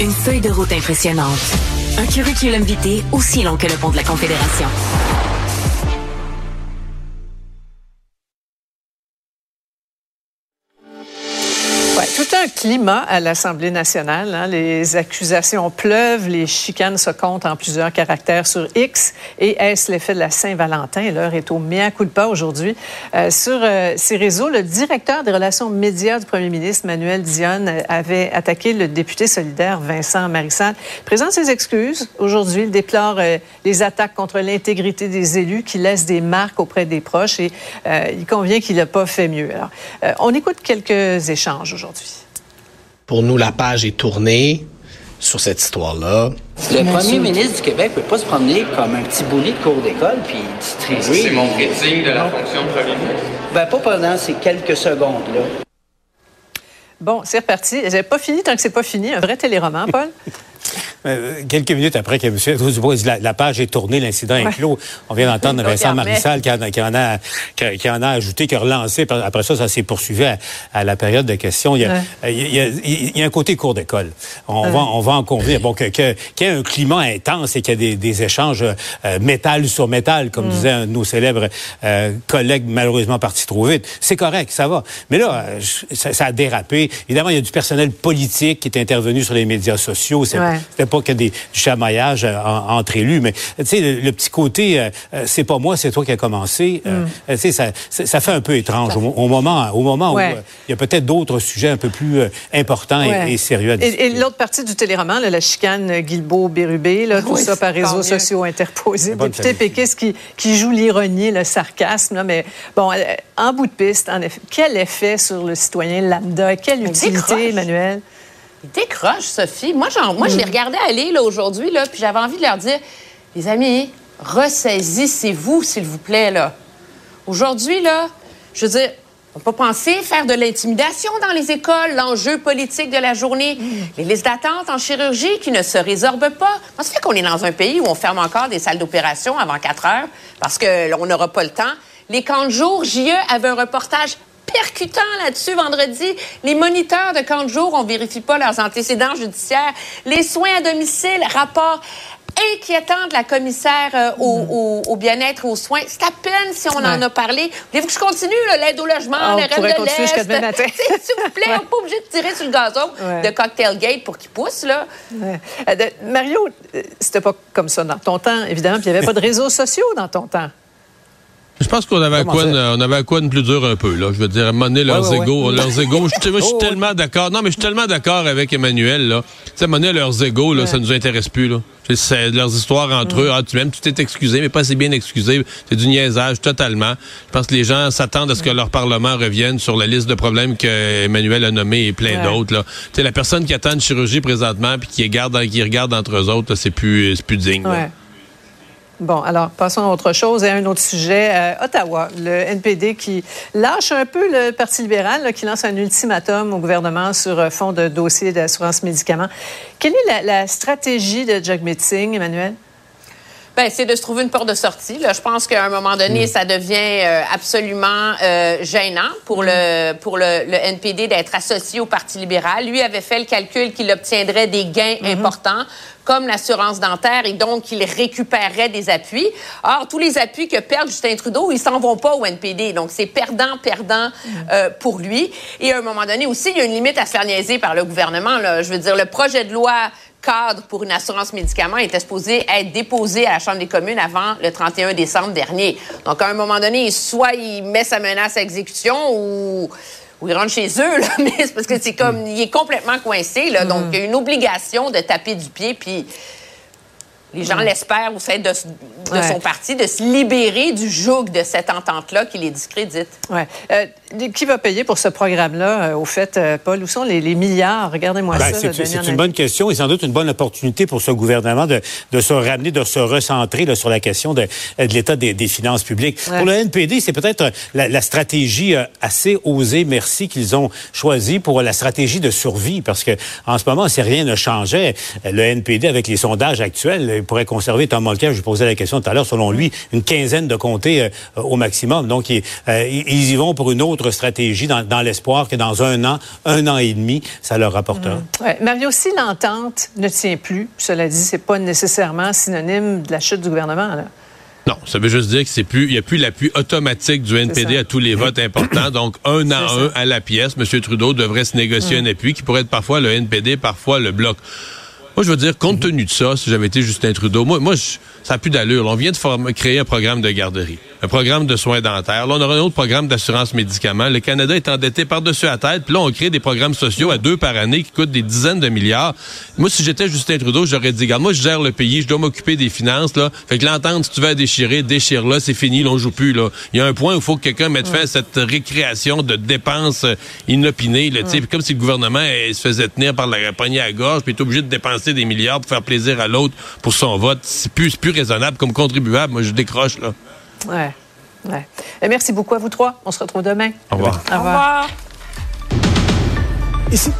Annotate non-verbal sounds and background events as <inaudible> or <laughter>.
Une feuille de route impressionnante. Un curriculum vitae aussi long que le pont de la Confédération. Climat à l'Assemblée nationale. Hein. Les accusations pleuvent, les chicanes se comptent en plusieurs caractères sur X. Et est-ce l'effet de la Saint-Valentin? L'heure est au mea culpa aujourd'hui. Euh, sur euh, ces réseaux, le directeur des relations médias du premier ministre, Manuel Dionne, avait attaqué le député solidaire Vincent Marissal. Présente ses excuses aujourd'hui. Il déplore euh, les attaques contre l'intégrité des élus qui laissent des marques auprès des proches et il convient qu'il n'a pas fait mieux. Alors, on écoute quelques échanges aujourd'hui. Pour nous, la page est tournée sur cette histoire-là. Le premier ministre du Québec ne peut pas se promener comme un petit boulet de cours d'école puis distribuer. C'est mon critique de la fonction de premier ministre. Ben, pas pendant ces quelques secondes-là. Bon, c'est reparti. J'avais pas fini tant que c'est pas fini. Un vrai téléroman, Paul. <laughs> Euh, quelques minutes après que M. Dubois la, la page est tournée, l'incident est clos. On vient d'entendre Vincent Marissal qui en, qui, en a, qui, en a ajouté, qui a relancé. Après ça, ça s'est poursuivi à, la période de questions. Il y a, il y a, il y a un côté cours d'école. On, va, on va en convenir. Bon, qu'il que, y ait un climat intense et qu'il y ait des, des échanges euh, métal sur métal, comme mm. disait un de nos célèbres euh, collègues malheureusement partis trop vite. C'est correct, ça va. Mais là, euh, ça, ça, a dérapé. Évidemment, il y a du personnel politique qui est intervenu sur les médias sociaux. C'était pas que des, du chamaillage euh, entre élus, mais tu sais, le, petit côté, euh, euh, c'est pas moi, c'est toi qui as commencé, mm. tu sais, ça, ça, fait un peu étrange au, moment, au moment où il y a peut-être d'autres sujets un peu plus importants et, sérieux à discuter. Et, l'autre partie du téléroman, la chicane Guilbeault-Bérubé, tout ça par réseaux sociaux interposés, député péquiste qui, qui joue l'ironie, le sarcasme, là, mais bon, en bout de piste, en effet, quel effet sur le citoyen lambda, quelle utilité, Emmanuel? Décroche, Sophie. Moi, genre, moi je les mm. regardais aller là, aujourd'hui, là, puis j'avais envie de leur dire Les amis, ressaisissez-vous, s'il vous plaît. là. Aujourd'hui, là, je veux dire, on peut penser faire de l'intimidation dans les écoles, l'enjeu politique de la journée, mm. les listes d'attente en chirurgie qui ne se résorbent pas. Comment ça fait qu'on est dans un pays où on ferme encore des salles d'opération avant 4 heures parce qu'on n'aura pas le temps? Les camps de jour, JE avait un reportage percutant là-dessus vendredi. Les moniteurs de camp de jour, on vérifie pas leurs antécédents judiciaires. Les soins à domicile, rapport inquiétant de la commissaire euh, au, au, bien-être et aux soins. C'est à peine si on en a parlé. Voulez-vous que je continue, l'aide au logement, ah, le reste de l'Est? <laughs> S'il vous plaît, on n'est pas obligé de tirer sur le gazon de Cocktail Gate pour qu'il pousse. Là. Euh, Mario, euh, c'était pas comme ça dans ton temps, évidemment, puis il n'y avait pas de réseaux sociaux dans ton temps. Je pense qu'on avait, à quoi, on avait à quoi de plus dur un peu, là. Je veux dire, à un leurs égaux, leurs <laughs> égaux. Je, je suis oh, tellement d'accord. Non, mais je suis tellement d'accord avec Emmanuel, là. Tu sais, à leurs égaux, là, ça nous intéresse plus, là. C'est leurs histoires entre eux. Ah, tu même, tu t'es excusé, mais pas assez bien excusé. C'est du niaisage, totalement. Je pense que les gens s'attendent à ce que leur Parlement revienne sur la liste de problèmes que Emmanuel a nommé et plein d'autres, là. Tu sais, la personne qui attend une chirurgie présentement puis qui regarde, qui regarde entre eux autres, c'est plus, plus digne, Bon, alors passons à autre chose et à un autre sujet. Euh, Ottawa, le NPD qui lâche un peu le Parti libéral, qui lance un ultimatum au gouvernement sur euh, fond de dossier d'assurance médicaments. Quelle est la, stratégie de Jack Metzing, Emmanuel? Ben, c'est de se trouver une porte de sortie. Là. Je pense qu'à un moment donné, mm. ça devient euh, absolument gênant pour mm. le pour le, NPD d'être associé au Parti libéral. Lui avait fait le calcul qu'il obtiendrait des gains mm-hmm. importants comme l'assurance dentaire et donc il récupérerait des appuis. Or, tous les appuis que perd Justin Trudeau, ils s'en vont pas au NPD. Donc, c'est perdant, perdant euh, pour lui. Et à un moment donné aussi, il y a une limite à se faire niaiser par le gouvernement. Là. Je veux dire, le projet de loi cadre pour une assurance médicaments était supposé être déposé à la Chambre des communes avant le 31 décembre dernier. Donc, à un moment donné, soit il met sa menace à exécution ou ou ils rentrent chez eux, <laughs> là, mais c'est parce que c'est comme, il est complètement coincé, là, donc il y a une obligation de taper du pied, puis les gens l'espèrent au sein de, son parti, de se libérer du joug de cette entente-là qui les discrédite. Ouais. Euh, qui va payer pour ce programme-là, euh, au fait, euh, Paul? Où sont les, milliards? Regardez-moi ben, ça. C'est une bonne question et sans doute une bonne opportunité pour ce gouvernement de, se ramener, de se recentrer sur la question de, l'état des, finances publiques. Pour le NPD, c'est peut-être la, stratégie assez osée, merci, qu'ils ont choisi pour la stratégie de survie, parce que en ce moment, si rien ne changeait, le NPD, avec les sondages actuels, il pourrait conserver, Tom Mulcair, je posais la question tout à l'heure, selon lui, une quinzaine de comtés au maximum. Donc, ils, y vont pour une autre stratégie dans, l'espoir que dans un an, un an et demi, ça leur rapportera. Mmh. Ouais. Mario, si l'entente ne tient plus, cela dit, c'est pas nécessairement synonyme de la chute du gouvernement. Là. Non, ça veut juste dire que c'est plus, il n'y a plus l'appui automatique du NPD à tous les votes importants. Donc, un à un à la pièce, M. Trudeau devrait se négocier un appui qui pourrait être parfois le NPD, parfois le Bloc. Moi, je veux dire, compte tenu de ça, si j'avais été Justin Trudeau, moi, moi ça n'a plus d'allure. On vient de créer un programme de garderie, un programme de soins dentaires. Là, on aura un autre programme d'assurance médicaments. Le Canada est endetté par-dessus la tête. Puis là, on crée des programmes sociaux à deux par année qui coûtent des dizaines de milliards. Moi, si j'étais Justin Trudeau, j'aurais dit, regarde, moi, je gère le pays, je dois m'occuper des finances, là. Fait que l'entente, si tu veux déchirer, déchire-là, c'est fini, là, on joue plus, là. Il y a un point où il faut que quelqu'un mette fin à cette récréation de dépenses euh, inopinées, là. Comme si le gouvernement se faisait tenir par la poignée à gorge, puis est obligé de dépenser des milliards pour faire plaisir à l'autre pour son vote. C'est plus, plus raisonnable comme contribuable. Moi, je décroche, là. Ouais. ouais. Et merci beaucoup à vous trois. On se retrouve demain. Au revoir. Au revoir. Ici.